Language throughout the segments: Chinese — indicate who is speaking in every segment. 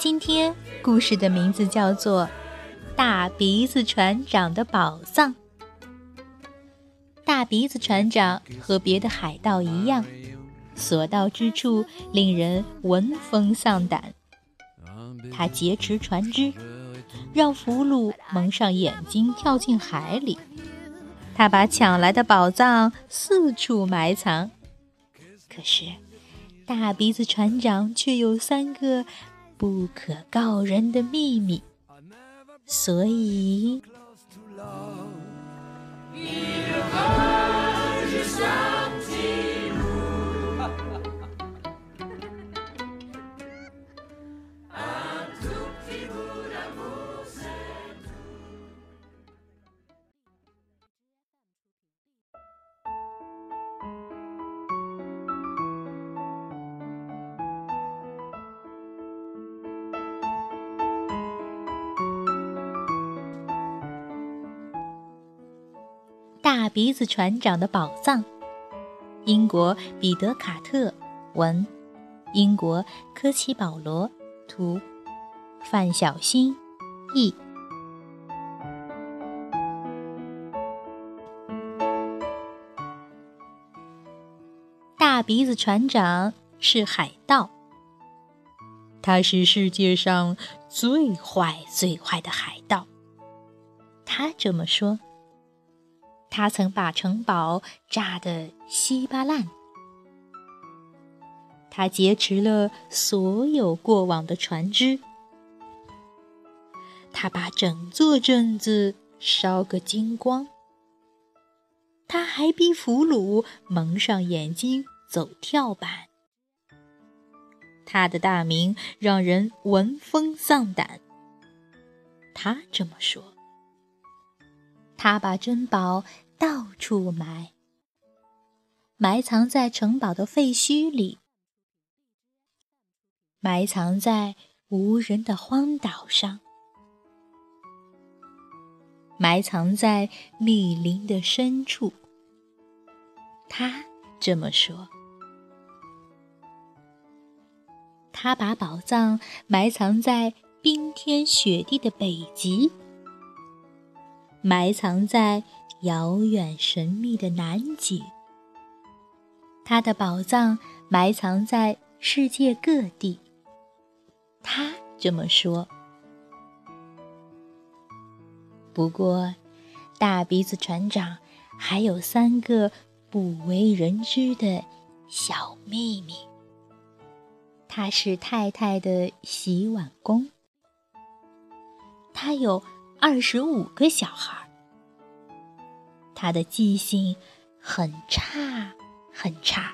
Speaker 1: 今天故事的名字叫做《大鼻子船长的宝藏》。大鼻子船长和别的海盗一样，所到之处令人闻风丧胆。他劫持船只，让俘虏蒙上眼睛跳进海里。他把抢来的宝藏四处埋藏。可是，大鼻子船长却有三个。不可告人的秘密，所以。大鼻子船长的宝藏，英国彼得·卡特文，英国科奇·保罗图，范小新译。大鼻子船长是海盗，他是世界上最坏最坏的海盗。他这么说。他曾把城堡炸得稀巴烂，他劫持了所有过往的船只，他把整座镇子烧个精光，他还逼俘虏蒙上眼睛走跳板。他的大名让人闻风丧胆。他这么说。他把珍宝到处埋，埋藏在城堡的废墟里，埋藏在无人的荒岛上，埋藏在密林的深处。他这么说。他把宝藏埋藏在冰天雪地的北极。埋藏在遥远神秘的南极，他的宝藏埋藏在世界各地。他这么说。不过，大鼻子船长还有三个不为人知的小秘密。他是太太的洗碗工。他有。二十五个小孩，他的记性很差很差，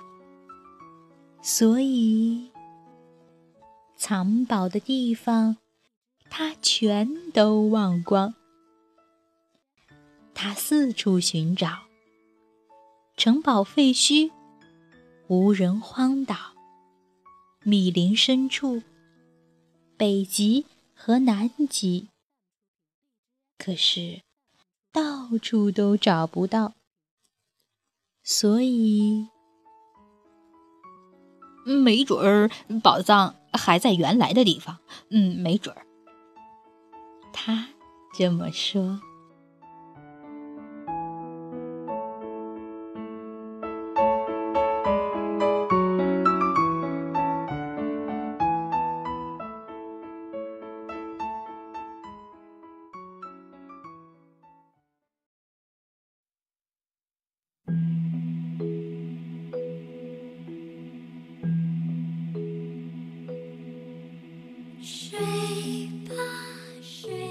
Speaker 1: 所以藏宝的地方他全都忘光。他四处寻找，城堡废墟、无人荒岛、密林深处、北极和南极。可是，到处都找不到，所以，
Speaker 2: 没准儿宝藏还在原来的地方。嗯，没准儿。
Speaker 1: 他这么说。